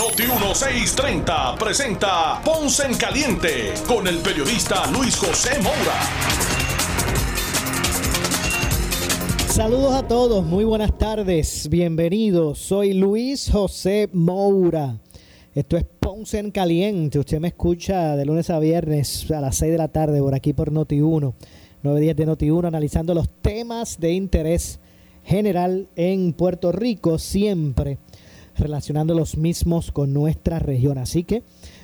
Noti 1630 presenta Ponce en Caliente con el periodista Luis José Moura. Saludos a todos, muy buenas tardes, bienvenidos. Soy Luis José Moura. Esto es Ponce en Caliente. Usted me escucha de lunes a viernes a las 6 de la tarde por aquí por Noti1, 9 días de Noti1, analizando los temas de interés general en Puerto Rico, siempre relacionando los mismos con nuestra región. Así que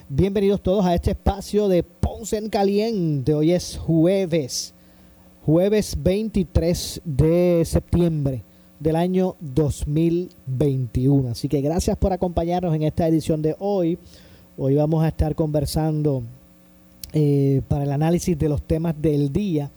bienvenidos todos a este espacio de Ponce en Caliente. Hoy es jueves jueves 23 de septiembre del año 2021. Así que gracias por acompañarnos en esta edición de hoy. Hoy vamos a estar conversando eh, para el análisis de los temas del día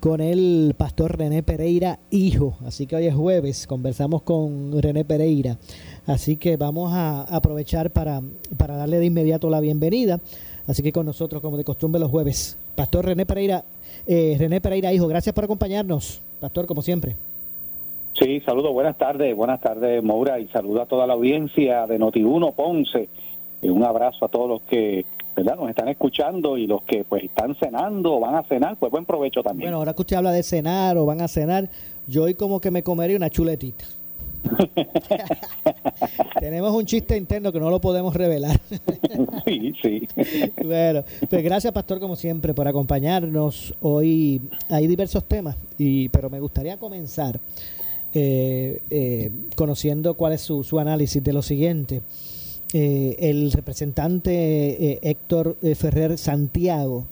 con el pastor René Pereira, hijo. Así que hoy es jueves, conversamos con René Pereira. Así que vamos a aprovechar para, para darle de inmediato la bienvenida. Así que con nosotros, como de costumbre, los jueves. Pastor René Pereira, eh, René Pereira, hijo, gracias por acompañarnos, pastor, como siempre. Sí, saludo, buenas tardes, buenas tardes, Moura, y saludo a toda la audiencia de Noti1 Ponce. Y un abrazo a todos los que ¿verdad? nos están escuchando y los que pues están cenando o van a cenar, pues buen provecho también. Bueno, ahora que usted habla de cenar o van a cenar, yo hoy como que me comería una chuletita. Tenemos un chiste interno que no lo podemos revelar. sí, sí. bueno, pues gracias Pastor como siempre por acompañarnos. Hoy hay diversos temas, y, pero me gustaría comenzar eh, eh, conociendo cuál es su, su, análisis de lo siguiente. Eh, el representante Héctor Ferrer Santiago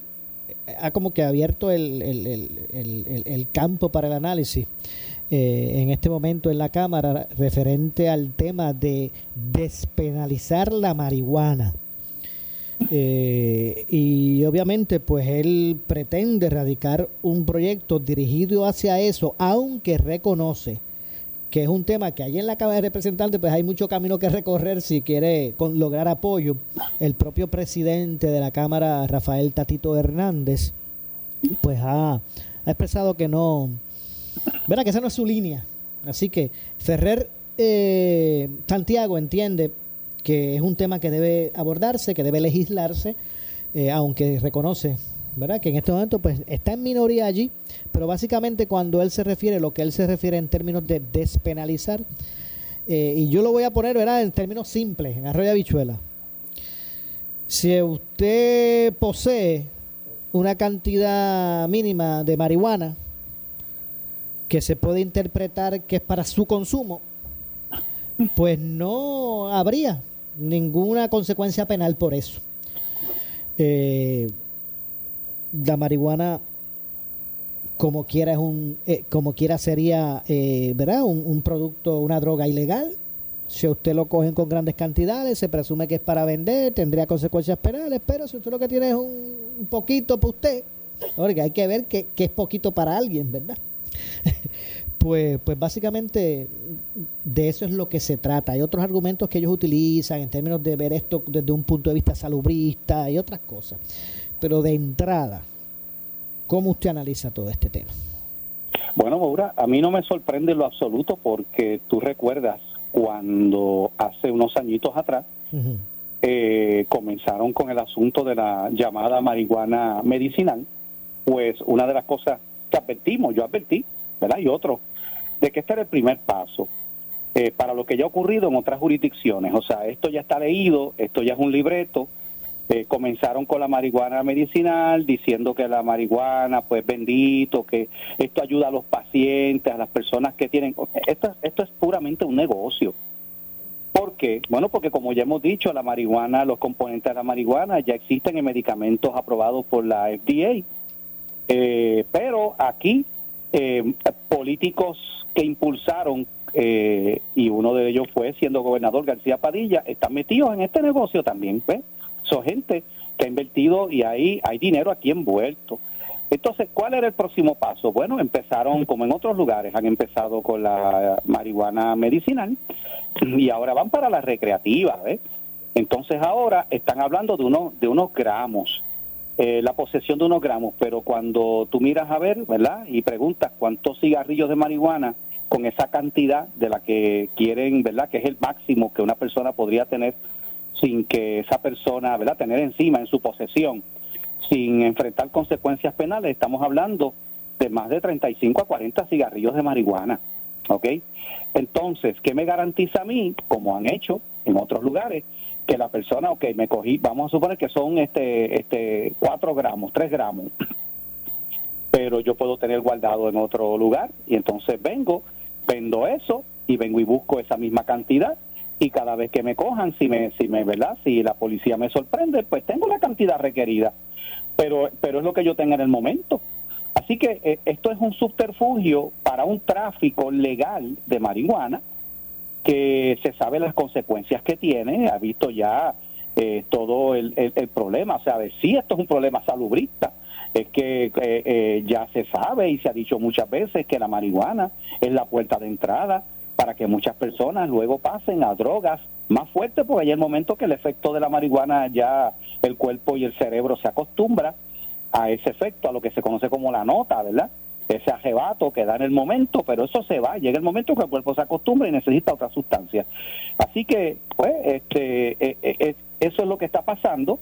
ha como que abierto el, el, el, el campo para el análisis eh, en este momento en la Cámara referente al tema de despenalizar la marihuana. Eh, y obviamente pues él pretende radicar un proyecto dirigido hacia eso, aunque reconoce que es un tema que ahí en la Cámara de Representantes pues hay mucho camino que recorrer si quiere con, lograr apoyo. El propio presidente de la Cámara, Rafael Tatito Hernández, pues ha, ha expresado que no, Verá que esa no es su línea. Así que Ferrer eh, Santiago entiende que es un tema que debe abordarse, que debe legislarse, eh, aunque reconoce, ¿verdad? Que en este momento pues está en minoría allí, pero básicamente cuando él se refiere, lo que él se refiere en términos de despenalizar, eh, y yo lo voy a poner, ¿verdad? En términos simples, en arroyo habichuela. Si usted posee una cantidad mínima de marihuana, que se puede interpretar que es para su consumo, pues no habría ninguna consecuencia penal por eso. Eh, la marihuana como quiera es un eh, como quiera sería eh, verdad un, producto una droga ilegal. Si usted lo cogen con grandes cantidades se presume que es para vender tendría consecuencias penales pero si usted lo que tiene es un, poquito para usted ahora hay que ver que, que es poquito para alguien verdad pues, pues básicamente de eso es lo que se trata. Hay otros argumentos que ellos utilizan en términos de ver esto desde un punto de vista salubrista y otras cosas. Pero de entrada, ¿cómo usted analiza todo este tema? Bueno, Maura, a mí no me sorprende en lo absoluto porque tú recuerdas cuando hace unos añitos atrás eh, comenzaron con el asunto de la llamada marihuana medicinal, pues una de las cosas que advertimos, yo advertí, ¿verdad? Y otro, de que este era el primer paso eh, para lo que ya ha ocurrido en otras jurisdicciones. O sea, esto ya está leído, esto ya es un libreto. Eh, comenzaron con la marihuana medicinal, diciendo que la marihuana, pues bendito, que esto ayuda a los pacientes, a las personas que tienen... Esto, esto es puramente un negocio. ¿Por qué? Bueno, porque como ya hemos dicho, la marihuana, los componentes de la marihuana ya existen en medicamentos aprobados por la FDA. Eh, pero aquí eh, políticos que impulsaron, eh, y uno de ellos fue siendo gobernador García Padilla, están metidos en este negocio también. ¿ves? Son gente que ha invertido y ahí hay dinero aquí envuelto. Entonces, ¿cuál era el próximo paso? Bueno, empezaron, como en otros lugares, han empezado con la marihuana medicinal y ahora van para la recreativa, ¿ves? Entonces ahora están hablando de unos, de unos gramos, eh, la posesión de unos gramos, pero cuando tú miras a ver, ¿verdad? Y preguntas cuántos cigarrillos de marihuana con esa cantidad de la que quieren, ¿verdad? Que es el máximo que una persona podría tener sin que esa persona, ¿verdad? Tener encima en su posesión sin enfrentar consecuencias penales, estamos hablando de más de 35 a 40 cigarrillos de marihuana. ¿Ok? Entonces, ¿qué me garantiza a mí, como han hecho en otros lugares, que la persona, ok, me cogí, vamos a suponer que son este, este 4 gramos, 3 gramos, pero yo puedo tener guardado en otro lugar y entonces vengo, vendo eso y vengo y busco esa misma cantidad y cada vez que me cojan, si me, si me, ¿verdad? Si la policía me sorprende, pues tengo la cantidad requerida pero, pero es lo que yo tenga en el momento. Así que eh, esto es un subterfugio para un tráfico legal de marihuana que se sabe las consecuencias que tiene, ha visto ya eh, todo el, el, problema, o sea, de si esto es un problema salubrista, es que eh, ya se sabe y se ha dicho muchas veces que la marihuana es la puerta de entrada para que muchas personas luego pasen a drogas más fuertes, porque hay el momento que el efecto de la marihuana ya el cuerpo y el cerebro se acostumbra a ese efecto, a lo que se conoce como la nota, ¿verdad? Ese ajebato que da en el momento, pero eso se va, llega el momento que el cuerpo se acostumbra y necesita otra sustancia. Así que, pues, este, e, e, e, eso es lo que está pasando.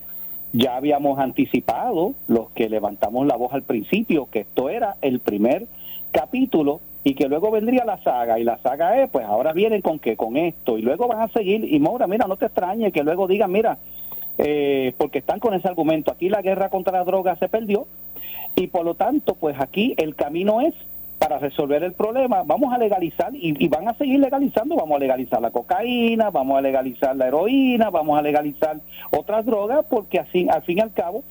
Ya habíamos anticipado, los que levantamos la voz al principio, que esto era el primer capítulo y que luego vendría la saga y la saga es pues ahora vienen con qué con esto y luego van a seguir y Mora mira no te extrañe que luego digan mira eh, porque están con ese argumento. Aquí la guerra contra la droga se perdió y por lo tanto, pues aquí el camino es para resolver el problema, vamos a legalizar y, van a seguir legalizando, vamos a legalizar la cocaína, vamos a legalizar la heroína, vamos a legalizar otras drogas, porque así, al fin y al cabo,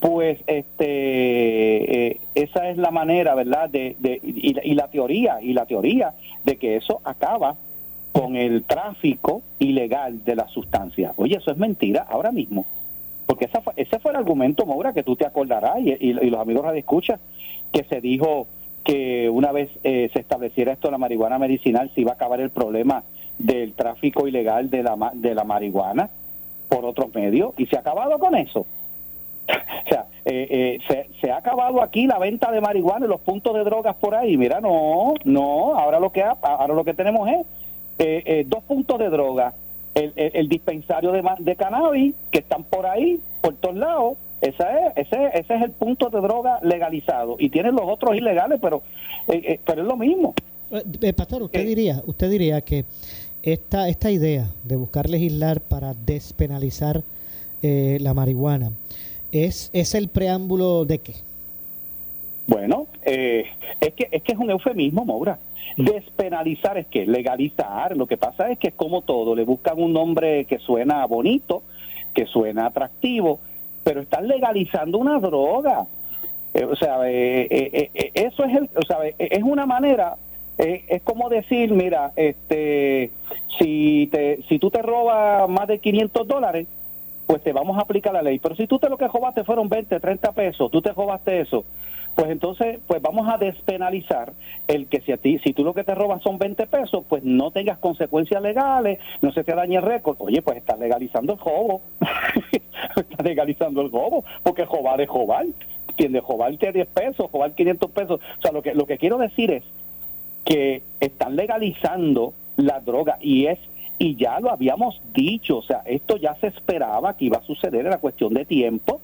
pues este eh, esa es la manera, ¿verdad? De, de y, la teoría y la teoría de que eso acaba con el tráfico ilegal de la sustancia. Oye, eso es mentira ahora mismo. Porque ese fue el argumento, Maura, que tú te acordarás y, los amigos de escucha, que se dijo que una vez eh, se estableciera esto la marihuana medicinal, se iba a acabar el problema del tráfico ilegal de la, de la marihuana por otros medios, y se ha acabado con eso. o sea, eh, eh, se, se, ha acabado aquí la venta de marihuana y los puntos de drogas por ahí. Mira, no, no, ahora lo que, ahora lo que tenemos es eh, eh, dos puntos de droga, el, dispensario de, de, cannabis que están por ahí, por todos lados, esa es, ese, ese es el punto de droga legalizado y tienen los otros ilegales, pero, eh, pero es lo mismo. pastor, usted diría, usted diría que esta, esta idea de buscar legislar para despenalizar la marihuana es, es el preámbulo de qué? Bueno, es que es que es un eufemismo, Maura. Despenalizar es que legalizar. Lo que pasa es que es como todo, le buscan un nombre que suena bonito, que suena atractivo, pero están legalizando una droga. Eh, o sea, eh, eh, eso es el, o sea, es una manera es como decir, mira, este, si te, si tú te robas más de 500 dólares, pues te vamos a aplicar la ley. Pero si tú te lo que robaste fueron 20, 30 pesos, tú te robaste eso, pues entonces pues vamos a despenalizar el que si a ti si tú lo que te robas son 20 pesos pues no tengas consecuencias legales no se te dañe el récord. Oye pues estás legalizando el jobo estás legalizando el jobo porque jobar es jobar tiende jobar que 10 pesos jobar 500 pesos. O sea lo que lo que quiero decir es que están legalizando la droga y es y ya lo habíamos dicho o sea esto ya se esperaba que iba a suceder en la cuestión de tiempo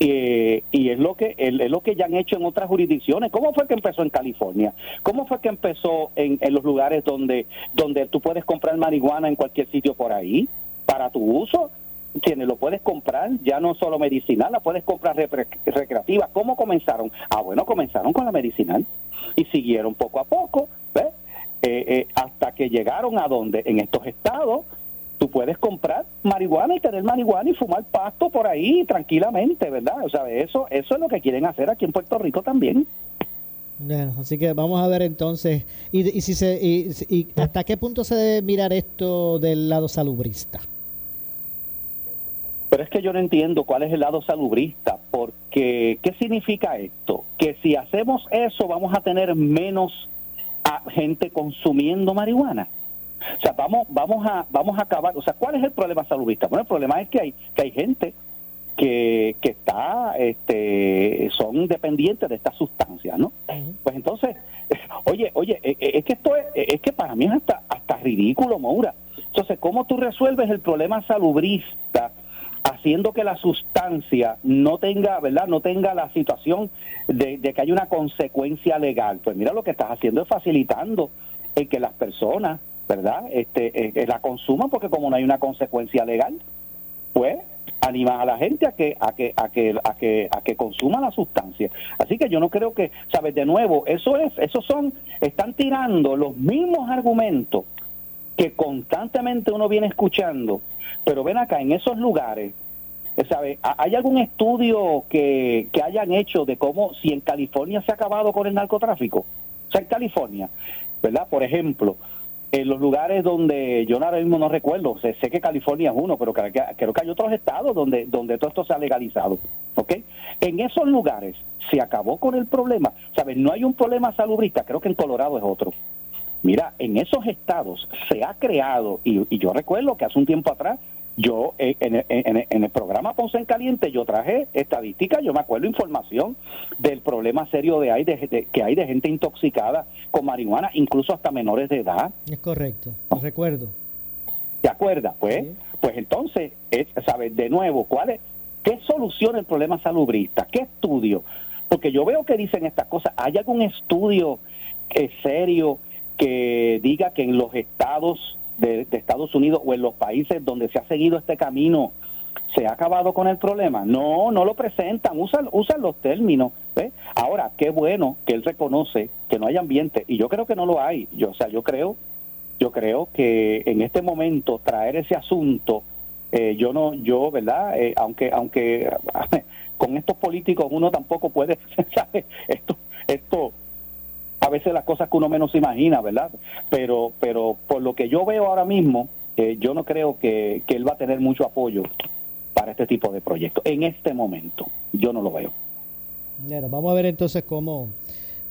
eh, y es lo que es lo que ya han hecho en otras jurisdicciones. ¿Cómo fue que empezó en California? ¿Cómo fue que empezó en, los lugares donde donde tú puedes comprar marihuana en cualquier sitio por ahí para tu uso? Tienes, lo puedes comprar, ya no solo medicinal, la puedes comprar recreativa. ¿Cómo comenzaron? Ah, bueno, comenzaron con la medicinal y siguieron poco a poco, ¿ves? Eh, eh, hasta que llegaron a donde en estos estados tú puedes comprar marihuana y tener marihuana y fumar pasto por ahí tranquilamente, ¿verdad? O sea, eso, eso es lo que quieren hacer aquí en Puerto Rico también. Bueno, así que vamos a ver entonces, y, y si se, y, hasta qué punto se debe mirar esto del lado salubrista. Pero es que yo no entiendo cuál es el lado salubrista, porque porque, ¿qué significa esto? Que si hacemos eso vamos a tener menos gente consumiendo marihuana. O sea, vamos, vamos, a, vamos a acabar. O sea, ¿cuál es el problema saludista? Bueno, el problema es que hay, que hay gente que, que está, este, son dependientes de estas sustancias, ¿no? Pues entonces, oye, oye, e, e, es que esto es, es que para mí es hasta, hasta ridículo, Maura. Entonces, ¿cómo tú resuelves el problema salubrista haciendo que la sustancia no tenga, ¿verdad? No tenga la situación de, que hay una consecuencia legal. Pues mira, lo que estás haciendo es facilitando el que las personas, ¿verdad? Este, eh, eh, la consuman porque como no hay una consecuencia legal, pues anima a la gente a que a que a que a que a que consuma la sustancia. Así que yo no creo que, sabes, de nuevo, eso es esos son están tirando los mismos argumentos que constantemente uno viene escuchando pero ven acá, en esos lugares, ¿sabe? ¿hay algún estudio que, que hayan hecho de cómo, si en California se ha acabado con el narcotráfico? O sea, en California, ¿verdad? Por ejemplo, en los lugares donde yo ahora mismo no recuerdo, sé, que California es uno, pero creo que, creo que hay otros estados donde, donde todo esto se ha legalizado, ¿ok? En esos lugares se acabó con el problema, ¿sabes? No hay un problema salubrista, creo que en Colorado es otro. Mira, en esos estados se ha creado, y, y yo recuerdo que hace un tiempo atrás yo eh, en, el programa Ponce en Caliente yo traje estadísticas, yo me acuerdo información del problema serio de, hay de, que hay de gente intoxicada con marihuana, incluso hasta menores de edad. Es correcto, lo recuerdo. ¿Te acuerdas? Pues, pues entonces, es, ¿sabes? De nuevo, ¿cuál es? ¿Qué soluciona el problema salubrista? ¿Qué estudio? Porque yo veo que dicen estas cosas. ¿Hay algún estudio eh, serio que diga que en los estados de, Estados Unidos o en los países donde se ha seguido este camino se ha acabado con el problema. No, no lo presentan, usan, usan los términos. Ahora, qué bueno que él reconoce que no hay ambiente y yo creo que no lo hay. Yo, o sea, yo creo, yo creo que en este momento traer ese asunto, eh, yo no, yo, verdad, eh, aunque, aunque con estos políticos uno tampoco puede, ¿sabe? Esto, esto a veces las cosas que uno menos imagina, ¿verdad? Pero, pero por lo que yo veo ahora mismo, eh, yo no creo que, él va a tener mucho apoyo para este tipo de proyectos. En este momento, yo no lo veo. Bueno, vamos a ver entonces cómo,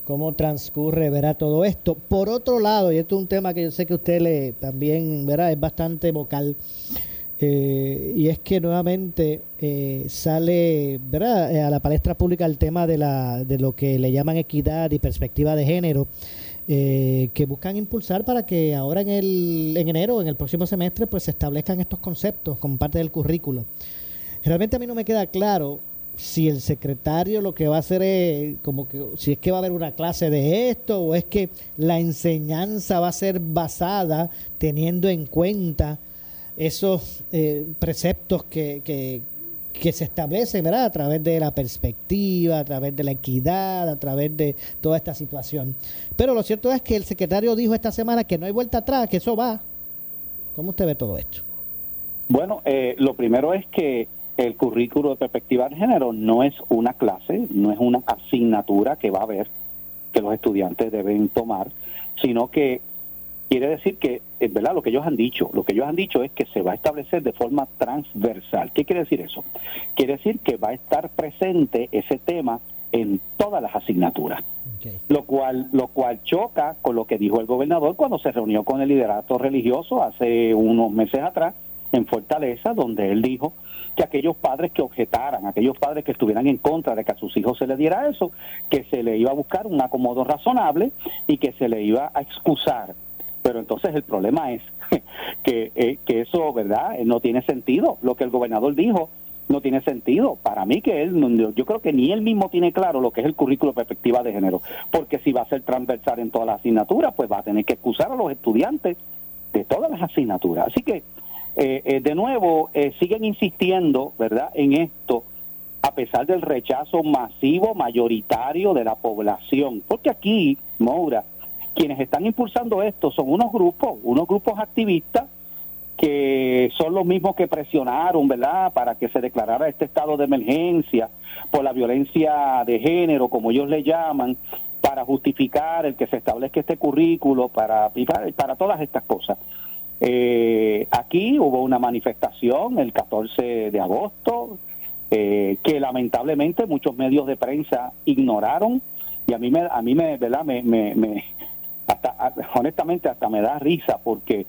cómo transcurre verá todo esto. Por otro lado, y esto es un tema que yo sé que usted le también verá, es bastante vocal. Eh, y es que nuevamente eh, sale ¿verdad? Eh, a la palestra pública el tema de, la, de lo que le llaman equidad y perspectiva de género, que buscan impulsar para que ahora en, el, en enero, en el próximo semestre, pues se establezcan estos conceptos como parte del currículo. Realmente a mí no me queda claro si el secretario lo que va a hacer es como que si es que va a haber una clase de esto o es que la enseñanza va a ser basada teniendo en cuenta esos eh, preceptos que, que, se establecen ¿verdad? a través de la perspectiva, a través de la equidad, a través de toda esta situación. Pero lo cierto es que el secretario dijo esta semana que no hay vuelta atrás, que eso va. ¿Cómo usted ve todo esto? Bueno, eh, lo primero es que el currículo de perspectiva de género no es una clase, no es una asignatura que va a haber que los estudiantes deben tomar, sino que Quiere decir que, es verdad, lo que ellos han dicho, lo que ellos han dicho es que se va a establecer de forma transversal. ¿Qué quiere decir eso? Quiere decir que va a estar presente ese tema en todas las asignaturas. Lo cual lo cual choca con lo que dijo el gobernador cuando se reunió con el liderato religioso hace unos meses atrás en Fortaleza, donde él dijo que aquellos padres que objetaran, aquellos padres que estuvieran en contra de que a sus hijos se les diera eso, que se le iba a buscar un acomodo razonable y que se le iba a excusar pero entonces el problema es que, eh, que eso, ¿verdad? Eh, no tiene sentido. Lo que el gobernador dijo no tiene sentido. Para mí que él, yo creo que ni él mismo tiene claro lo que es el currículo perspectiva de género, porque si va a ser transversal en todas las asignaturas, pues va a tener que excusar a los estudiantes de todas las asignaturas. Así que, eh, de nuevo, siguen insistiendo, ¿verdad?, en esto, a pesar del rechazo masivo, mayoritario de la población, porque aquí, Moura, quienes están impulsando esto son unos grupos, unos grupos activistas que son los mismos que presionaron, ¿verdad?, para que se declarara este estado de emergencia por la violencia de género, como ellos le llaman, para justificar el que se establezca este currículo, para, para, todas estas cosas. Eh, aquí hubo una manifestación el 14 de agosto, eh, que lamentablemente muchos medios de prensa ignoraron y a mí me, a mí me, ¿verdad? Me, me, hasta, honestamente hasta me da risa porque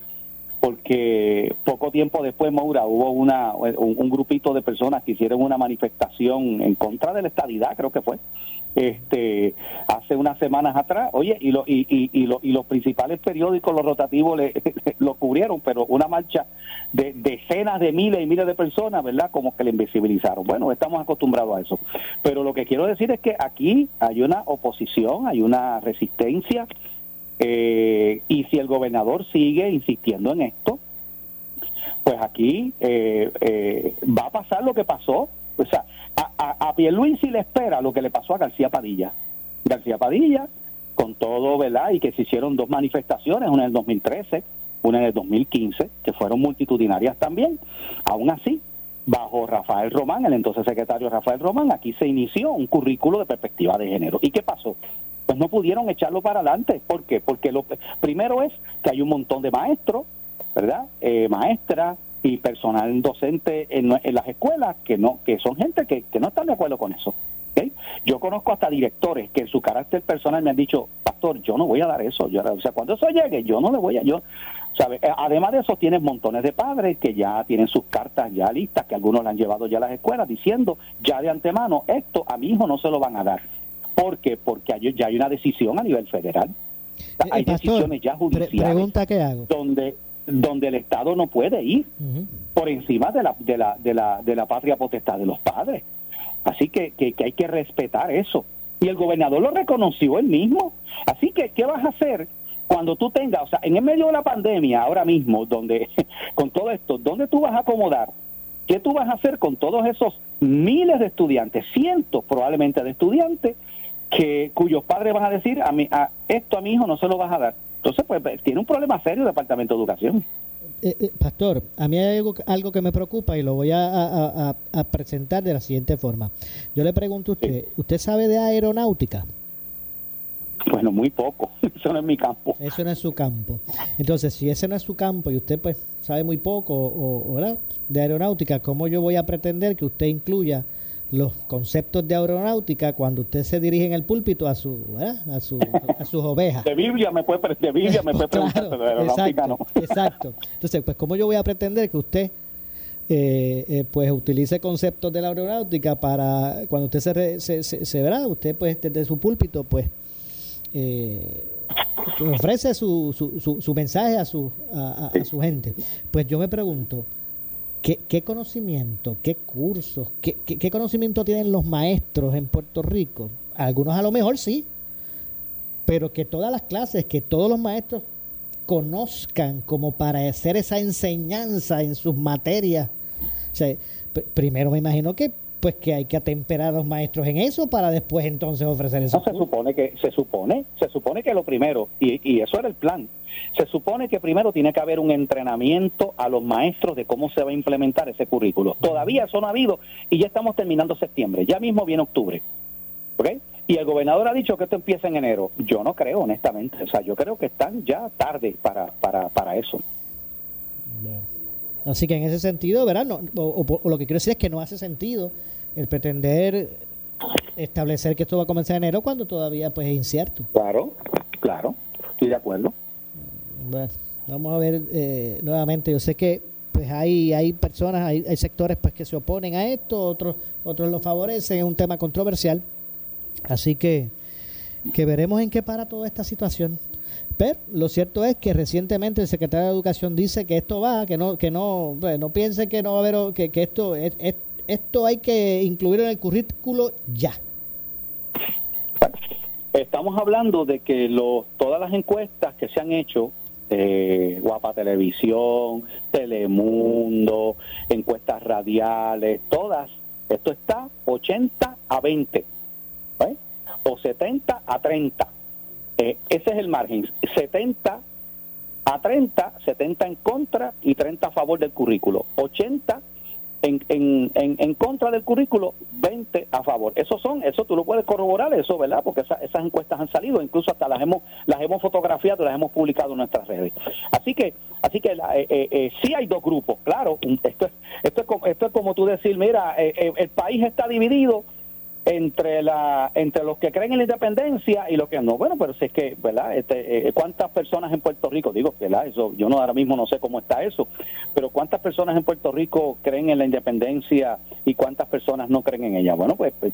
porque poco tiempo después, Maura, hubo una, un, grupito de personas que hicieron una manifestación en contra de la estadidad, creo que fue, este hace unas semanas atrás, oye, y, lo, y, y, y, y los principales periódicos, los rotativos, le, lo cubrieron, pero una marcha de decenas de miles y miles de personas, ¿verdad? Como que le invisibilizaron. Bueno, estamos acostumbrados a eso. Pero lo que quiero decir es que aquí hay una oposición, hay una resistencia, eh, y si el gobernador sigue insistiendo en esto, pues aquí eh, eh, va a pasar lo que pasó. O sea, a, a, a Pierluisi le espera lo que le pasó a García Padilla. García Padilla, con todo, ¿verdad? Y que se hicieron dos manifestaciones, una en el 2013, una en el 2015, que fueron multitudinarias también. Aún así, bajo Rafael Román, el entonces secretario Rafael Román, aquí se inició un currículo de perspectiva de género. ¿Y qué pasó? Pues no pudieron echarlo para adelante. ¿Por qué? Porque lo primero es que hay un montón de maestros, ¿verdad? Eh, maestras y personal docente en, las escuelas que no que son gente que, no están de acuerdo con eso. Yo conozco hasta directores que en su carácter personal me han dicho, pastor, yo no voy a dar eso. Yo, o sea, cuando eso llegue, yo no le voy a... yo ¿sabe? Eh, Además de eso, tienes montones de padres que ya tienen sus cartas ya listas, que algunos le han llevado ya a las escuelas, diciendo ya de antemano, esto a mi hijo no se lo van a dar ¿Por qué? Porque ya hay una decisión a nivel federal. Eh, hay decisiones ya judiciales hago. donde donde el Estado no puede ir por encima de la, de, la, de, la, de la patria potestad de los padres. Así que, que, hay que respetar eso. Y el gobernador lo reconoció él mismo. Así que, ¿qué vas a hacer cuando tú tengas, o sea, en el medio de la pandemia, ahora mismo, donde con todo esto, ¿dónde tú vas a acomodar? ¿Qué tú vas a hacer con todos esos miles de estudiantes, cientos probablemente de estudiantes que cuyos padres van a decir a, mi, a esto a mi hijo no se lo vas a dar. Entonces, pues tiene un problema serio el Departamento de Educación. Eh, eh, pastor, a mí hay algo, algo, que me preocupa y lo voy a, presentar de la siguiente forma. Yo le pregunto a usted, ¿usted sabe de aeronáutica? Bueno, muy poco. Eso no es mi campo. Eso no es su campo. Entonces, si ese no es su campo y usted pues sabe muy poco o, ¿verdad? de aeronáutica, ¿cómo yo voy a pretender que usted incluya los conceptos de aeronáutica cuando usted se dirige en el púlpito a su a, su, a sus ovejas. De Biblia me puede, de Biblia me puede preguntar, pero de aeronáutica exacto, no. Exacto. Entonces, pues cómo yo voy a pretender que usted eh, eh, pues utilice conceptos de la aeronáutica para cuando usted se, se, se, verá, usted pues desde su púlpito pues eh, ofrece su, su, su, mensaje a su, a su gente. Pues yo me pregunto, ¿Qué, conocimiento, qué cursos, qué, qué, conocimiento tienen los maestros en Puerto Rico? Algunos a lo mejor sí, pero que todas las clases, que todos los maestros conozcan como para hacer esa enseñanza en sus materias. O sea, primero me imagino que pues que hay que atemperar a los maestros en eso para después entonces ofrecer eso. No, se supone que se supone, se supone que lo primero y, y eso era el plan se supone que primero tiene que haber un entrenamiento a los maestros de cómo se va a implementar ese currículo. Todavía eso no ha habido y ya estamos terminando septiembre, ya mismo viene octubre. ¿Ok? Y el gobernador ha dicho que esto empieza en enero. Yo no creo, honestamente. O sea, yo creo que están ya tarde para, para, para eso. Así que en ese sentido, ¿verdad? o, lo que quiero decir es que no hace sentido el pretender establecer que esto va a comenzar en enero cuando todavía pues es incierto. Claro, claro, estoy de acuerdo. Bueno, vamos a ver eh, nuevamente. Yo sé que pues hay hay personas, hay, hay sectores pues que se oponen a esto, otros otros lo favorecen. Es un tema controversial, así que que veremos en qué para toda esta situación. Pero lo cierto es que recientemente el secretario de Educación dice que esto va, que no que no no piense que no va a haber que, que esto es, esto hay que incluir en el currículo ya. Estamos hablando de que lo, todas las encuestas que se han hecho eh, Guapa Televisión, Telemundo, encuestas radiales, todas. Esto está 80 a 20 ¿eh? o 70 a 30. Eh, ese es el margen. 70 a 30, 70 en contra y 30 a favor del currículo. 80 en, en, en, contra del currículo, 20 a favor. Eso son, eso tú lo puedes corroborar, eso, ¿verdad? Porque esas encuestas han salido, incluso hasta las hemos las hemos fotografiado, las hemos publicado en nuestras redes. Así que así que la, eh, eh, eh sí hay dos grupos, claro. Esto es esto es esto es como tú decir, mira, eh, el país está dividido entre la entre los que creen en la independencia y los que no. Bueno, pero si es que, ¿verdad? Este, eh, ¿Cuántas personas en Puerto Rico, digo, ¿verdad? Eso, yo no ahora mismo no sé cómo está eso, pero ¿cuántas personas en Puerto Rico creen en la independencia y cuántas personas no creen en ella? Bueno, pues, pues,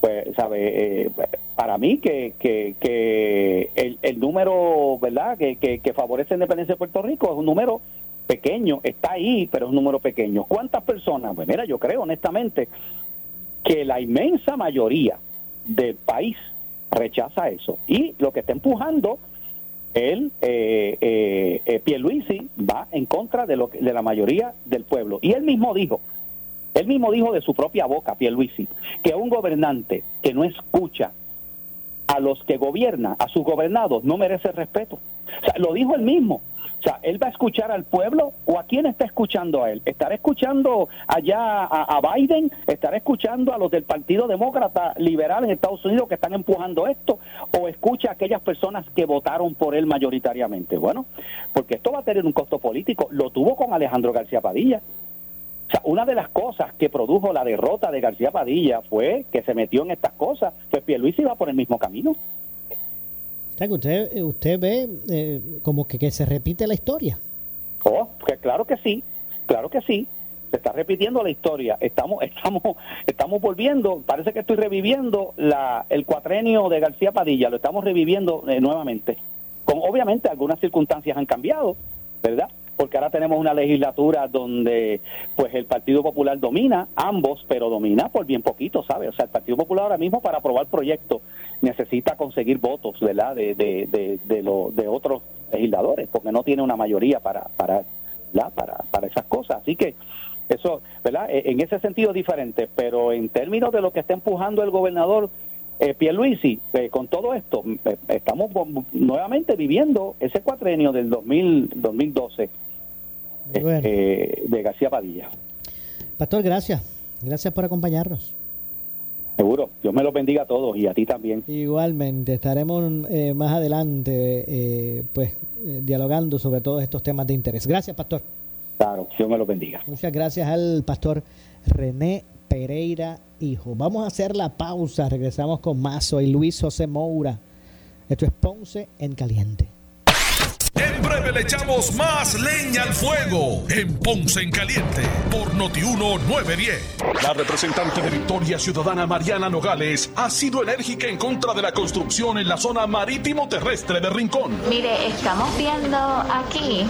pues ¿sabe? Eh, para mí que, que, que el, el número, ¿verdad? Que, que, que favorece la independencia de Puerto Rico es un número pequeño, está ahí, pero es un número pequeño. ¿Cuántas personas? Pues mira, yo creo honestamente que la inmensa mayoría del país rechaza eso. Y lo que está empujando el eh, eh, eh, va en contra de, lo, de la mayoría del pueblo. Y él mismo dijo, él mismo dijo de su propia boca, Pierluisi, que un gobernante que no escucha a los que gobierna, a sus gobernados, no merece respeto. O sea, lo dijo él mismo. O sea, ¿él va a escuchar al pueblo o a quién está escuchando a él? ¿Estará escuchando allá a, Biden? ¿Estará escuchando a los del Partido Demócrata Liberal en Estados Unidos que están empujando esto? ¿O escucha a aquellas personas que votaron por él mayoritariamente? Bueno, porque esto va a tener un costo político. Lo tuvo con Alejandro García Padilla. O sea, una de las cosas que produjo la derrota de García Padilla fue que se metió en estas cosas. Pues Pierluisi iba por el mismo camino que usted, usted ve eh, como que, que, se repite la historia. Oh, que claro que sí, claro que sí. Se está repitiendo la historia. Estamos, estamos, estamos volviendo. Parece que estoy reviviendo la, el cuatrenio de García Padilla. Lo estamos reviviendo eh, nuevamente. Con, obviamente algunas circunstancias han cambiado, ¿verdad? Porque ahora tenemos una legislatura donde pues el Partido Popular domina ambos, pero domina por bien poquito, ¿sabes? O sea, el Partido Popular ahora mismo para aprobar proyectos necesita conseguir votos, ¿verdad? De, de, de, de, de otros legisladores, porque no tiene una mayoría para, para, para, para esas cosas. Así que eso, ¿verdad? E, en ese sentido diferente, pero en términos de lo que está empujando el gobernador eh, Pierluisi, eh, con todo esto, eh, estamos nuevamente viviendo ese cuatrenio del 2000, 2012 eh, de García Padilla. Pastor, gracias. Gracias por acompañarnos. Seguro, Dios me lo bendiga a todos y a ti también. Igualmente, estaremos eh, más adelante eh, pues dialogando sobre todos estos temas de interés. Gracias, Pastor. Claro, Dios me lo bendiga. Muchas gracias al Pastor René Pereira Hijo. Vamos a hacer la pausa, regresamos con más. Soy Luis José Moura. Esto es Ponce en Caliente. En breve le echamos más leña al fuego en Ponce en Caliente por Notiuno 910. La representante de Victoria Ciudadana Mariana Nogales ha sido enérgica en contra de la construcción en la zona marítimo terrestre de Rincón. Mire, estamos viendo aquí,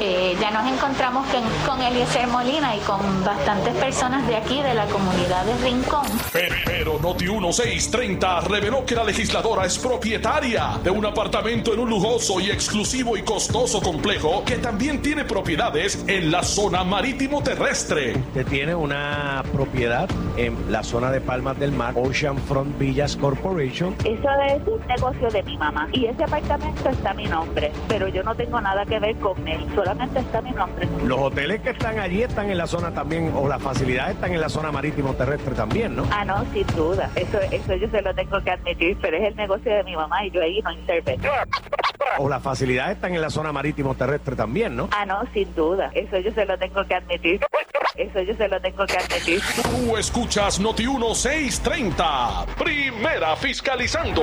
eh, ya nos encontramos con, con Eliezer Molina y con bastantes personas de aquí, de la comunidad de Rincón. Pero, pero Noti 1630 reveló que la legisladora es propietaria de un apartamento en un lujoso y exclusivo y costoso complejo que también tiene propiedades en la zona marítimo terrestre. Usted tiene una propiedad en la zona de Palmas del Mar, Ocean Front Villas Corporation. Eso es un negocio de mi mamá y ese apartamento está a mi nombre, pero yo no tengo nada que ver con él, solamente está mi nombre. Los hoteles que están allí están en la zona también, o las facilidades están en la zona marítimo terrestre también, ¿no? Ah, no, sin duda. Eso, eso yo se lo tengo que admitir, pero es el negocio de mi mamá y yo ahí no intervengo. O las facilidades están en la zona marítimo terrestre también, ¿no? Ah, no, sin duda. Eso yo se lo tengo que admitir. Eso yo se lo tengo que admitir. Tú escuchas Noti 1630. Primera fiscalizando.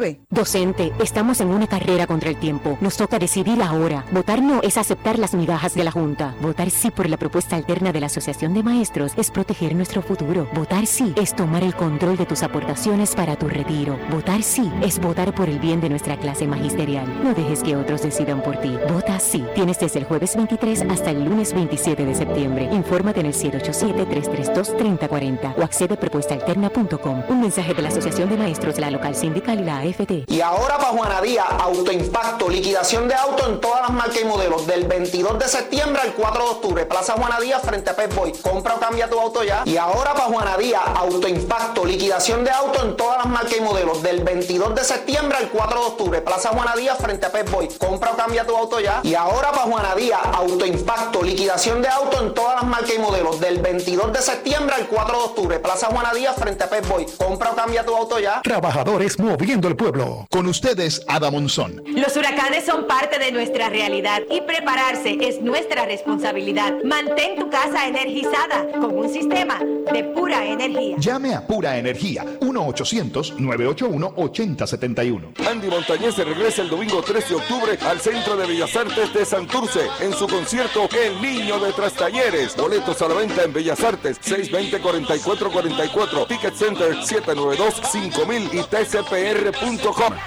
843-1129. Docente, estamos en una carrera contra el tiempo. Nos toca decidir ahora. Votar no es aceptar las migajas de la Junta. Votar sí por la propuesta alterna de la Asociación de Maestros es proteger nuestro futuro. Votar sí es tomar el control de tus aportaciones para tu retiro. Votar sí es votar por el bien de nuestra clase magisterial. No dejes que otros decidan por ti. Vota sí. Tienes desde el jueves 23 hasta el lunes 27 de septiembre. Infórmate en el 787-332-3040 o accede a propuestaalterna.com. Un mensaje de la Asociación de Maestros, la local sindical y la AFT. Y ahora para Juanadía, Autoimpacto, liquidación de auto en todas las marcas y modelos, del 22 de septiembre al 4 de octubre, Plaza Juanadía frente a Pep Boy. Compra o cambia tu auto ya. Y ahora para Juanadía, Autoimpacto, liquidación de auto en todas las marcas y modelos, del 22 de septiembre al 4 de octubre, Plaza Juanadía frente a Pep Boy. Compra o cambia tu auto ya. Y ahora para Juanadía, Autoimpacto, liquidación de auto en todas las marcas y modelos, del 22 de septiembre al 4 de octubre, Plaza Juanadía frente a Pep Boy. Compra o cambia tu auto ya. Trabajadores moviendo el pueblo. Con ustedes, Ada Monzón. Los huracanes son parte de nuestra realidad y prepararse es nuestra responsabilidad. Mantén tu casa energizada con un sistema de pura energía. Llame a Pura Energía 1-800-981-8071. Andy Montañez se regresa el domingo 3 de octubre al Centro de Bellas Artes de Santurce en su concierto El Niño de Trastalleres. Boletos a la venta en Bellas Artes 620-4444, Ticket Center 792-5000 y tcpr.com. Somos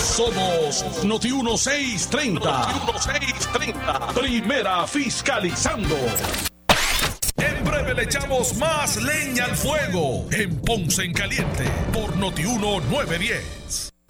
Somos Noti1630. Noti1630. Primera fiscalizando. En breve le echamos más leña al fuego en Ponce en Caliente por Noti1910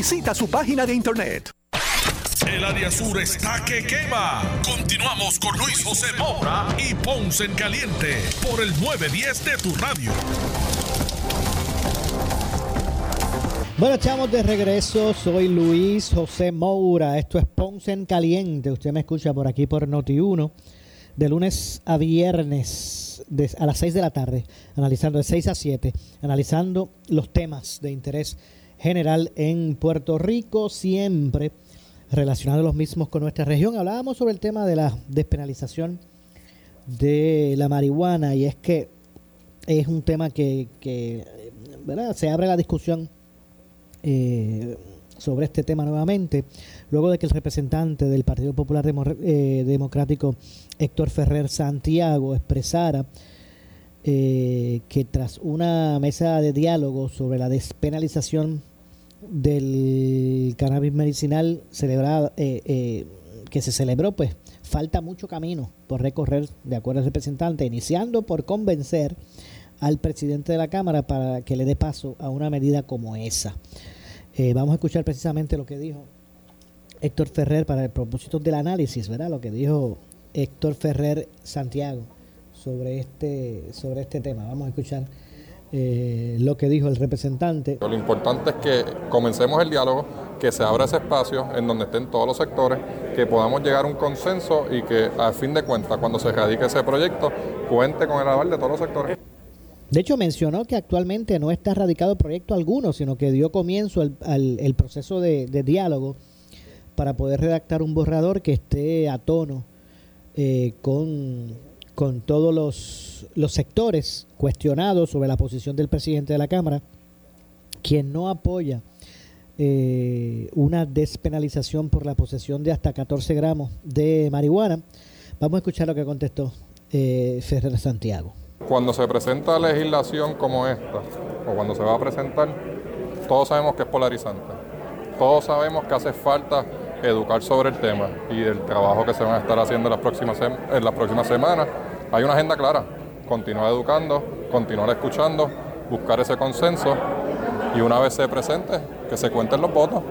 Visita su página de internet. El área sur está que quema. Continuamos con Luis José Moura y Ponce en Caliente por el 910 de tu radio. Bueno, estamos de regreso. Soy Luis José Moura. Esto es Ponce en Caliente. Usted me escucha por aquí por Noti1 de lunes a viernes a las 6 de la tarde, analizando de 6 a 7, analizando los temas de interés general en Puerto Rico, siempre relacionando los mismos con nuestra región. Hablábamos sobre el tema de la despenalización de la marihuana y es que es un tema que, que ¿verdad? se abre la discusión eh, sobre este tema nuevamente, luego de que el representante del Partido Popular eh, Democrático, Héctor Ferrer Santiago, expresara eh, que tras una mesa de diálogo sobre la despenalización del cannabis medicinal celebrada, que se celebró, pues falta mucho camino por recorrer, de acuerdo al representante, iniciando por convencer al presidente de la Cámara para que le dé paso a una medida como esa. Eh, vamos a escuchar precisamente lo que dijo Héctor Ferrer para el propósito del análisis, ¿verdad? Lo que dijo Héctor Ferrer Santiago sobre este, sobre este tema. Vamos a escuchar eh, lo que dijo el representante. Lo importante es que comencemos el diálogo, que se abra ese espacio en donde estén todos los sectores, que podamos llegar a un consenso y que a fin de cuentas, cuando se radique ese proyecto, cuente con el aval de todos los sectores. De hecho, mencionó que actualmente no está radicado proyecto alguno, sino que dio comienzo al, proceso de, diálogo para poder redactar un borrador que esté a tono eh, con, todos los, sectores cuestionados sobre la posición del presidente de la Cámara, quien no apoya eh, una despenalización por la posesión de hasta 14 gramos de marihuana. Vamos a escuchar lo que contestó eh, Ferrer Santiago. Cuando se presenta legislación como esta, o cuando se va a presentar, todos sabemos que es polarizante. Todos sabemos que hace falta educar sobre el tema y el trabajo que se van a estar haciendo en las próximas, en las próximas semanas. Hay una agenda clara, continuar educando, continuar escuchando, buscar ese consenso y una vez se presente, que se cuenten los votos.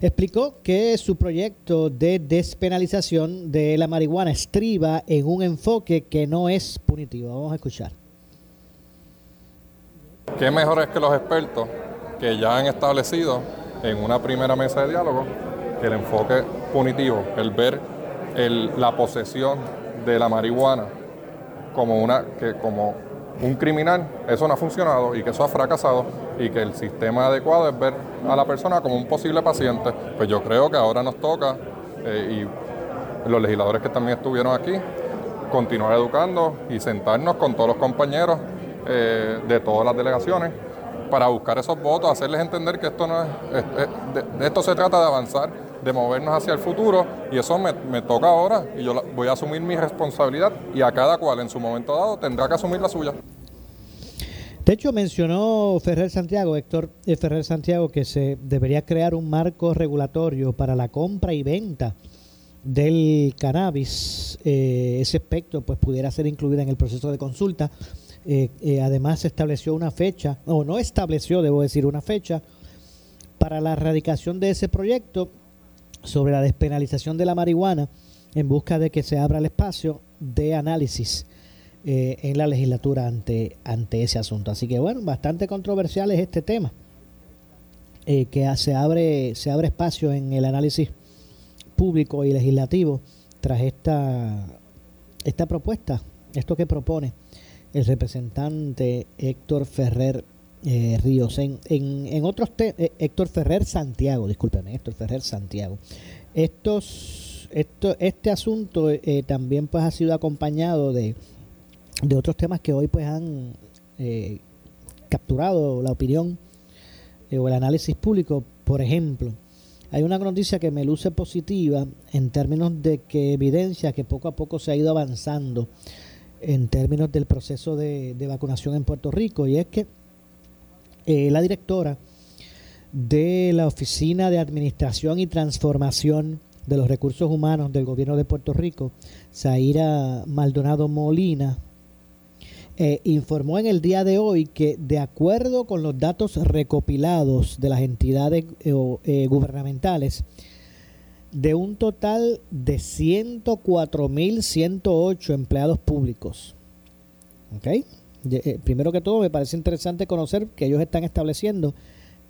Explicó que su proyecto de despenalización de la marihuana estriba en un enfoque que no es punitivo. Vamos a escuchar. ¿Qué mejor es que los expertos que ya han establecido en una primera mesa de diálogo el enfoque punitivo, el ver la posesión de la marihuana como una que como un criminal, eso no ha funcionado y que eso ha fracasado y que el sistema adecuado es ver a la persona como un posible paciente. Pues yo creo que ahora nos toca, eh, y los legisladores que también estuvieron aquí, continuar educando y sentarnos con todos los compañeros eh, de todas las delegaciones para buscar esos votos, hacerles entender que esto no de, esto se trata de avanzar, de movernos hacia el futuro y eso me, me toca ahora y yo voy a asumir mi responsabilidad y a cada cual en su momento dado tendrá que asumir la suya. De hecho, mencionó Ferrer Santiago, Héctor eh, Ferrer Santiago, que se debería crear un marco regulatorio para la compra y venta del cannabis. Eh, ese aspecto pues pudiera ser incluido en el proceso de consulta. Eh, además, se estableció una fecha, o no estableció, debo decir, una fecha para la erradicación de ese proyecto sobre la despenalización de la marihuana en busca de que se abra el espacio de análisis eh, en la legislatura ante, ante ese asunto. Así que bueno, bastante controversial es este tema, eh, que se abre, se abre espacio en el análisis público y legislativo tras esta, esta propuesta, esto que propone el representante Héctor Ferrer eh, Ríos. En, en, otros Héctor Ferrer Santiago, discúlpeme, Héctor Ferrer Santiago. Estos, esto, este asunto también pues ha sido acompañado de de otros temas que hoy pues han eh, capturado la opinión eh, o el análisis público. Por ejemplo, hay una noticia que me luce positiva en términos de que evidencia que poco a poco se ha ido avanzando en términos del proceso de, vacunación en Puerto Rico y es que eh, la directora de la Oficina de Administración y Transformación de los Recursos Humanos del Gobierno de Puerto Rico, Zaira Maldonado Molina, eh, informó en el día de hoy que de acuerdo con los datos recopilados de las entidades eh, gubernamentales, de un total de 104.108 empleados públicos, ¿ok? Eh, primero que todo, me parece interesante conocer que ellos están estableciendo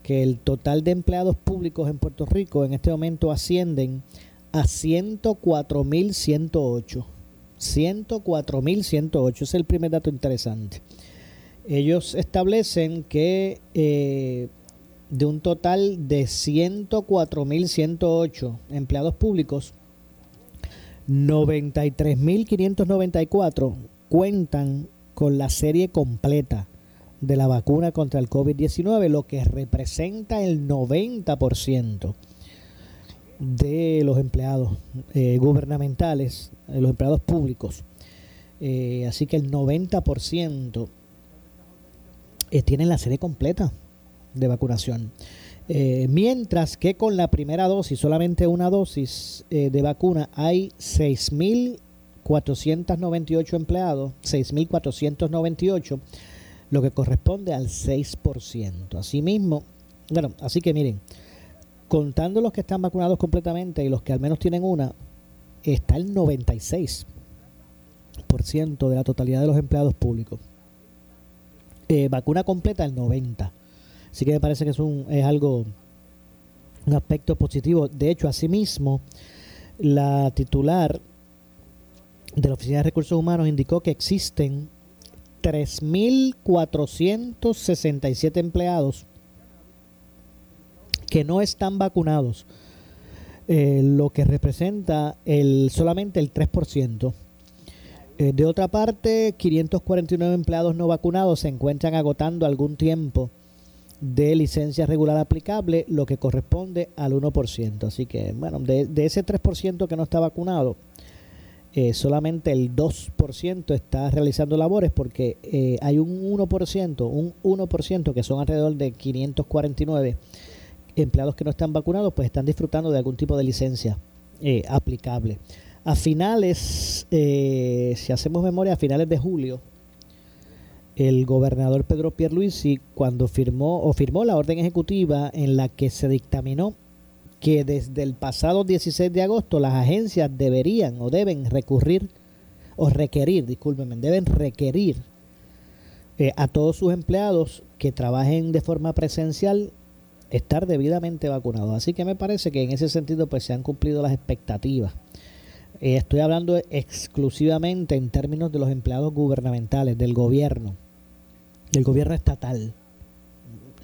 que el total de empleados públicos en Puerto Rico en este momento ascienden a 104.108. 104.108 es el primer dato interesante. Ellos establecen que eh, de un total de 104.108 empleados públicos, 93.594 cuentan con la serie completa de la vacuna contra el COVID-19, lo que representa el 90% de los empleados eh, gubernamentales, de los empleados públicos. Eh, así que el 90% eh, tienen la serie completa de vacunación. mientras que con la primera dosis, solamente una dosis de vacuna, hay 6.498 empleados, 6.498, lo que corresponde al 6%. Asimismo, bueno, así que miren, contando los que están vacunados completamente y los que al menos tienen una, está el 96% de la totalidad de los empleados públicos. Eh, vacuna completa el 90%. Así que me parece que es, es algo, un aspecto positivo. De hecho, asimismo, la titular de la Oficina de Recursos Humanos indicó que existen 3.467 empleados que no están vacunados, eh, lo que representa el, solamente el 3%. Eh, de otra parte, 549 empleados no vacunados se encuentran agotando algún tiempo de licencia regular aplicable, lo que corresponde al 1%. Así que, bueno, de, de ese 3% que no está vacunado, eh, solamente el 2% está realizando labores porque hay un 1%, un 1% que son alrededor de 549 empleados que no están vacunados pues están disfrutando de algún tipo de licencia eh, aplicable. A finales, eh, si hacemos memoria, a finales de julio, el gobernador Pedro Pierluisi, cuando firmó o firmó la orden ejecutiva en la que se dictaminó que desde el pasado 16 de agosto las agencias deberían o deben recurrir o requerir, discúlpenme, deben requerir eh, a todos sus empleados que trabajen de forma presencial estar debidamente vacunados. Así que me parece que en ese sentido pues se han cumplido las expectativas. Eh, estoy hablando exclusivamente en términos de los empleados gubernamentales, del gobierno, del gobierno estatal.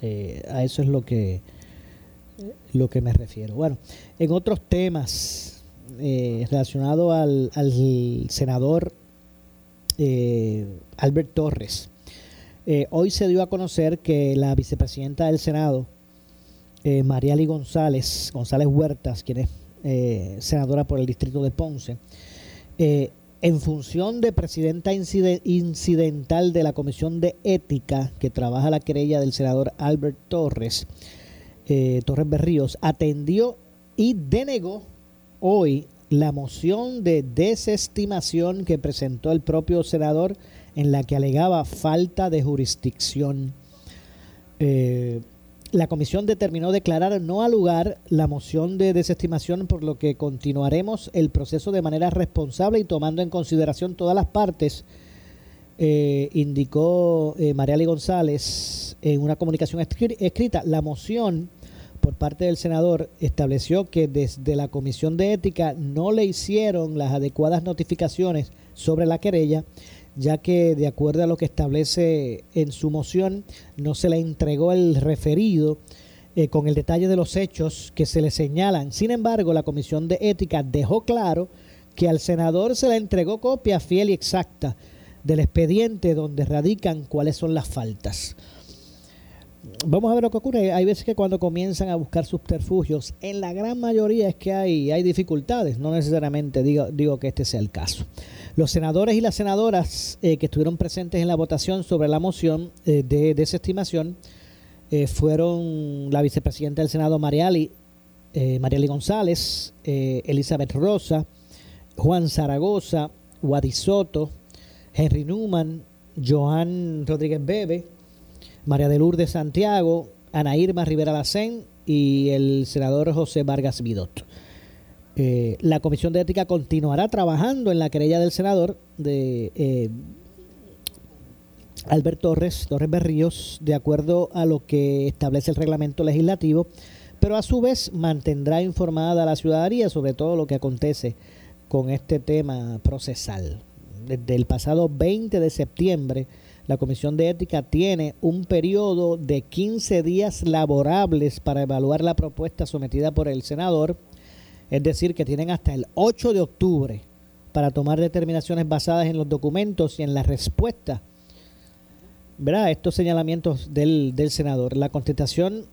Eh, a eso es lo que, lo que me refiero. Bueno, en otros temas eh, relacionados al, al senador Albert Torres, hoy se dio a conocer que la vicepresidenta del Senado, eh, Mariali González, González Huertas, quien es eh, senadora por el distrito de Ponce, eh, en función de presidenta incidental de la Comisión de Ética que trabaja la querella del senador Albert Torres, Torres Berríos, atendió y denegó hoy la moción de desestimación que presentó el propio senador en la que alegaba falta de jurisdicción. Eh, la comisión determinó declarar no al lugar la moción de desestimación, por lo que continuaremos el proceso de manera responsable y tomando en consideración todas las partes, eh, indicó eh, Mariali González en una comunicación escrita. La moción por parte del senador estableció que desde la comisión de ética no le hicieron las adecuadas notificaciones sobre la querella ya que de acuerdo a lo que establece en su moción, no se le entregó el referido eh, con el detalle de los hechos que se le señalan. Sin embargo, la Comisión de Ética dejó claro que al senador se le entregó copia fiel y exacta del expediente donde radican cuáles son las faltas. Vamos a ver lo que ocurre. Hay veces que cuando comienzan a buscar subterfugios, en la gran mayoría es que hay, hay dificultades. No necesariamente digo, digo que este sea el caso. Los senadores y las senadoras eh, que estuvieron presentes en la votación sobre la moción eh, de desestimación eh, fueron la vicepresidenta del Senado Mariali, Mariali González, Elizabeth Rosa, Juan Zaragoza, Wadi Soto, Henry Newman, Joan Rodríguez Bebe, María de Lourdes Santiago, Ana Irma Rivera Lacén y el senador José Vargas Vidot. Eh, la Comisión de Ética continuará trabajando en la querella del senador de, eh, Albert Torres, Torres Berríos, de acuerdo a lo que establece el reglamento legislativo, pero a su vez mantendrá informada a la ciudadanía sobre todo lo que acontece con este tema procesal. Desde el pasado 20 de septiembre, la Comisión de Ética tiene un periodo de 15 días laborables para evaluar la propuesta sometida por el senador, es decir, que tienen hasta el 8 de octubre para tomar determinaciones basadas en los documentos y en la respuesta ¿verdad? estos señalamientos del, del senador. La contestación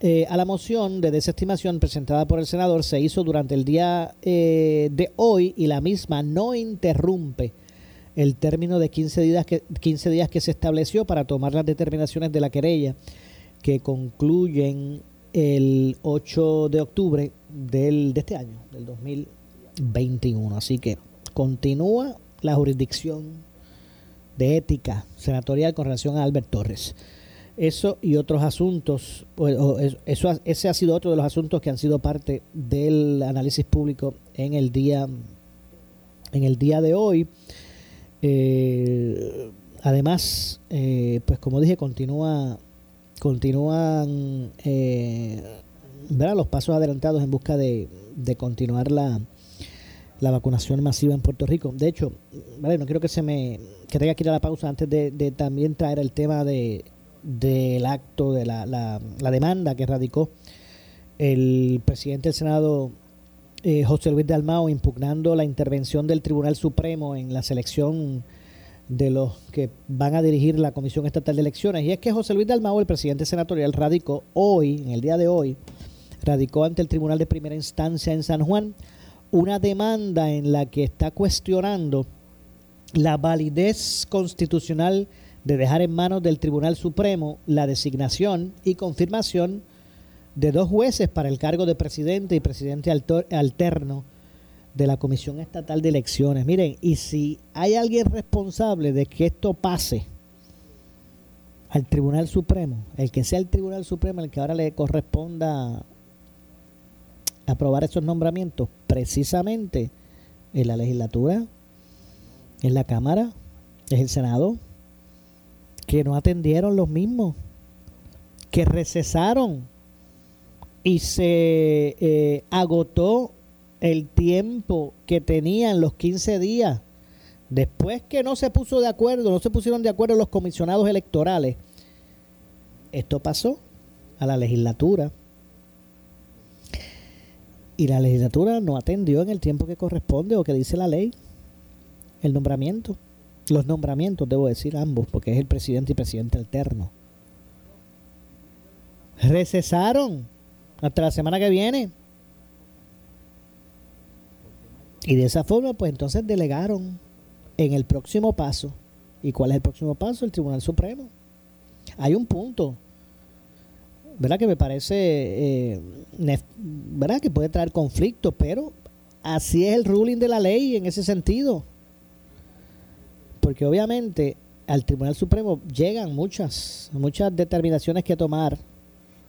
eh, a la moción de desestimación presentada por el senador se hizo durante el día eh, de hoy y la misma no interrumpe el término de 15 días, que, 15 días que se estableció para tomar las determinaciones de la querella que concluyen el 8 de octubre del, de este año, del 2021. Así que continúa la jurisdicción de ética senatorial con relación a Albert Torres. Eso y otros asuntos, eso, ese ha sido otro de los asuntos que han sido parte del análisis público en el día, en el día de hoy. Eh, además, eh, pues como dije, continúa, continúan eh, los pasos adelantados en busca de, continuar la, la vacunación masiva en Puerto Rico. De hecho, vale, no quiero que se me que tenga que ir a la pausa antes de, de también traer el tema de del acto, de la, la, demanda que radicó el presidente del Senado, eh, José Luis Dalmao, impugnando la intervención del Tribunal Supremo en la selección de los que van a dirigir la Comisión Estatal de Elecciones. Y es que José Luis Dalmao, el presidente senatorial, radicó hoy, en el día de hoy, radicó ante el Tribunal de Primera Instancia en San Juan una demanda en la que está cuestionando la validez constitucional de dejar en manos del Tribunal Supremo la designación y confirmación de dos jueces para el cargo de presidente y presidente alterno de la Comisión Estatal de Elecciones. Miren, y si hay alguien responsable de que esto pase al Tribunal Supremo, el que sea el Tribunal Supremo el que ahora le corresponda aprobar esos nombramientos, precisamente en la legislatura, en la Cámara, es el Senado, que no atendieron los mismos, que recesaron y se eh, agotó el tiempo que tenían los 15 días. Después que no se puso de acuerdo, no se pusieron de acuerdo los comisionados electorales, esto pasó a la legislatura. Y la legislatura no atendió en el tiempo que corresponde o que dice la ley el nombramiento los nombramientos, debo decir ambos, porque es el presidente y presidente alterno. Recesaron hasta la semana que viene. Y de esa forma, pues entonces delegaron en el próximo paso. ¿Y cuál es el próximo paso? El Tribunal Supremo. Hay un punto, ¿verdad? Que me parece, eh, ¿verdad? Que puede traer conflicto, pero así es el ruling de la ley en ese sentido porque obviamente al Tribunal Supremo llegan muchas, muchas determinaciones que tomar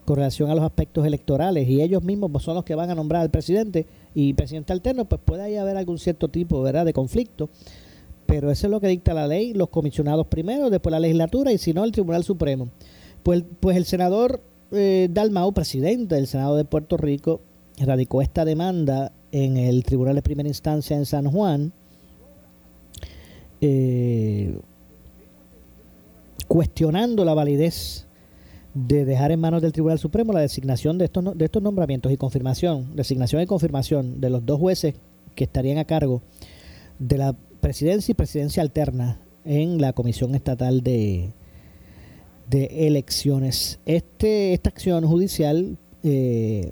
con relación a los aspectos electorales y ellos mismos son los que van a nombrar al presidente y presidente alterno, pues puede ahí haber algún cierto tipo ¿verdad? de conflicto, pero eso es lo que dicta la ley, los comisionados primero, después la legislatura y si no el Tribunal Supremo. Pues, pues el senador eh, Dalmau, presidente del Senado de Puerto Rico, radicó esta demanda en el Tribunal de Primera Instancia en San Juan, eh, cuestionando la validez de dejar en manos del Tribunal Supremo la designación de estos, de estos nombramientos y confirmación, designación y confirmación de los dos jueces que estarían a cargo de la presidencia y presidencia alterna en la Comisión Estatal de, de Elecciones. Este, esta acción judicial eh,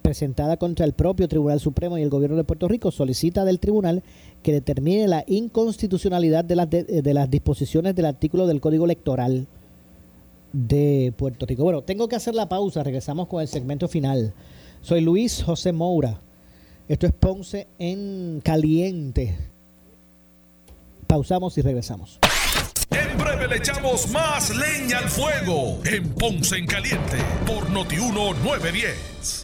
presentada contra el propio Tribunal Supremo y el Gobierno de Puerto Rico solicita del tribunal que determine la inconstitucionalidad de las, de, las disposiciones del artículo del Código Electoral de Puerto Rico. Bueno, tengo que hacer la pausa, regresamos con el segmento final. Soy Luis José Moura. Esto es Ponce en Caliente. Pausamos y regresamos. En breve le echamos más leña al fuego en Ponce en Caliente por Notiuno 910.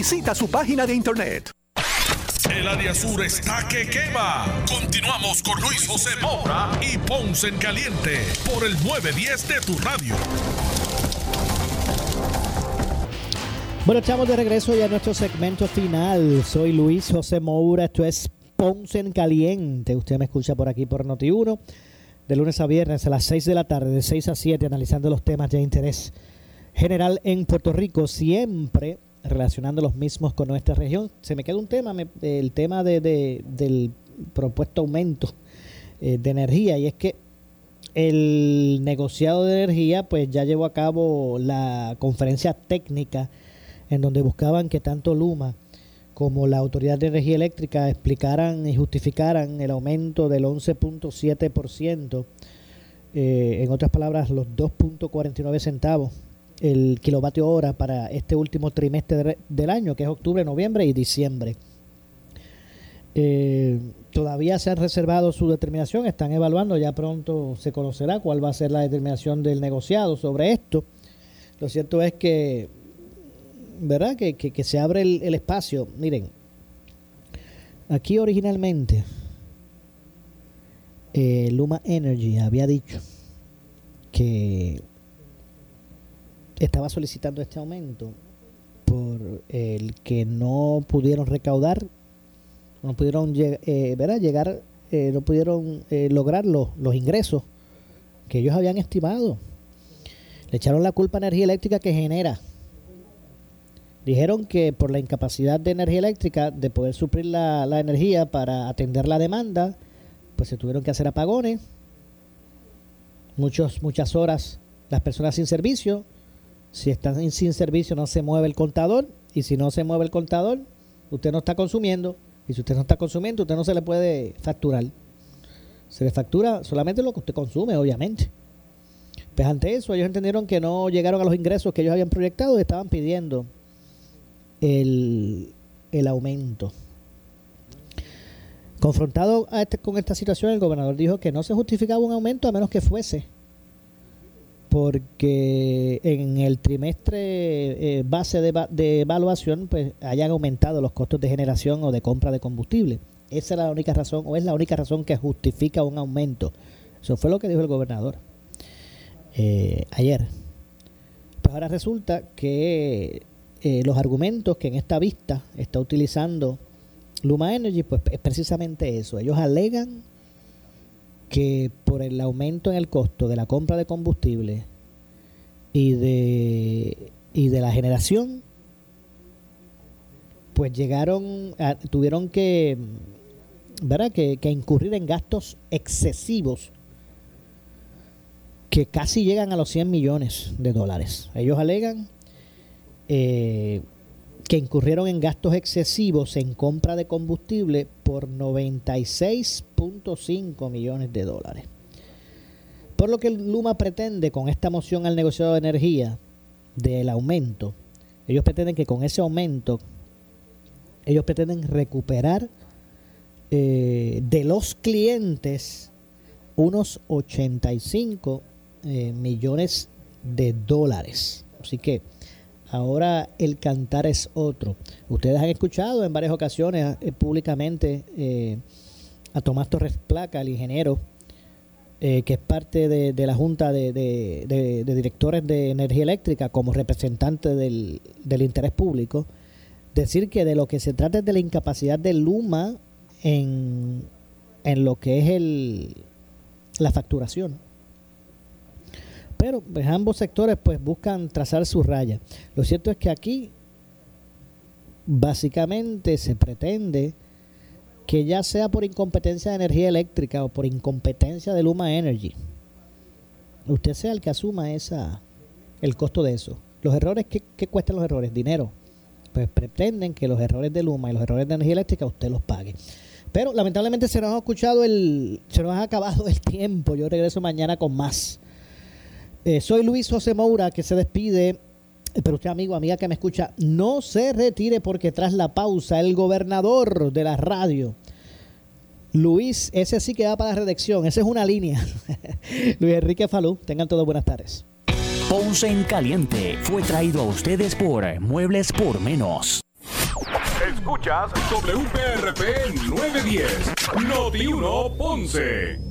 Visita su página de internet. El área sur está que quema. Continuamos con Luis José Moura y Ponce en Caliente por el 910 de tu radio. Bueno, estamos de regreso ya a nuestro segmento final. Soy Luis José Moura, esto es Ponce en Caliente. Usted me escucha por aquí por Noti1, de lunes a viernes a las 6 de la tarde, de 6 a 7, analizando los temas de interés general en Puerto Rico, siempre relacionando los mismos con nuestra región. Se me queda un tema, el tema de, del propuesto aumento eh, de energía, y es que el negociado de energía pues ya llevó a cabo la conferencia técnica en donde buscaban que tanto Luma como la Autoridad de Energía Eléctrica explicaran y justificaran el aumento del 11.7%, eh, en otras palabras, los 2.49 centavos el kilovatio hora para este último trimestre del año, que es octubre, noviembre y diciembre. Eh, todavía se han reservado su determinación, están evaluando, ya pronto se conocerá cuál va a ser la determinación del negociado sobre esto. Lo cierto es que ¿verdad? Que, que, se abre el, espacio. Miren, aquí originalmente eh, Luma Energy había dicho que estaba solicitando este aumento por el que no pudieron recaudar, no pudieron eh, llegar, eh, no pudieron eh, lograr los, ingresos que ellos habían estimado. Le echaron la culpa a energía eléctrica que genera. Dijeron que por la incapacidad de energía eléctrica de poder suplir la, energía para atender la demanda, pues se tuvieron que hacer apagones, muchos, muchas horas las personas sin servicio, si están sin servicio no se mueve el contador y si no se mueve el contador, usted no está consumiendo y si usted no está consumiendo, usted no se le puede facturar. Se le factura solamente lo que usted consume, obviamente. Pues ante eso ellos entendieron que no llegaron a los ingresos que ellos habían proyectado y estaban pidiendo el, aumento. Confrontado este, con esta situación, el gobernador dijo que no se justificaba un aumento a menos que fuese porque en el trimestre eh, base de, de, evaluación pues hayan aumentado los costos de generación o de compra de combustible. Esa es la única razón o es la única razón que justifica un aumento. Eso fue lo que dijo el gobernador eh, ayer. Pues ahora resulta que eh, los argumentos que en esta vista está utilizando Luma Energy, pues es precisamente eso. Ellos alegan que por el aumento en el costo de la compra de combustible y de, y de la generación, pues llegaron, tuvieron que, ¿verdad? Que, que incurrir en gastos excesivos que casi llegan a los 100 millones de dólares. Ellos alegan eh, que incurrieron en gastos excesivos en compra de combustible por 96.5 millones de dólares. Por lo que Luma pretende con esta moción al negociado de energía del aumento, ellos pretenden que con ese aumento, ellos pretenden recuperar eh, de los clientes unos 85 eh, millones de dólares. Así que Ahora el cantar es otro. Ustedes han escuchado en varias ocasiones eh, públicamente eh, a Tomás Torres Placa, el ingeniero, eh, que es parte de, la Junta de, Directores de Energía Eléctrica como representante del, interés público, decir que de lo que se trata es de la incapacidad de Luma en, en lo que es el, la facturación pero pues, ambos sectores pues buscan trazar su raya. Lo cierto es que aquí básicamente se pretende que ya sea por incompetencia de energía eléctrica o por incompetencia de Luma Energy, usted sea el que asuma esa el costo de eso. Los errores, ¿qué, qué cuestan los errores? Dinero. pues pretenden que los errores de Luma y los errores de energía eléctrica usted los pague. Pero lamentablemente se nos ha escuchado el, se nos ha acabado el tiempo. Yo regreso mañana con más. Eh, soy Luis José Moura que se despide. Eh, pero usted, amigo, amiga que me escucha, no se retire porque tras la pausa, el gobernador de la radio, Luis, ese sí que va para la redacción, esa es una línea. Luis Enrique Falú, tengan todos buenas tardes. Ponce en Caliente fue traído a ustedes por Muebles por Menos. Escuchas WPRP 910, Noti 1 Ponce.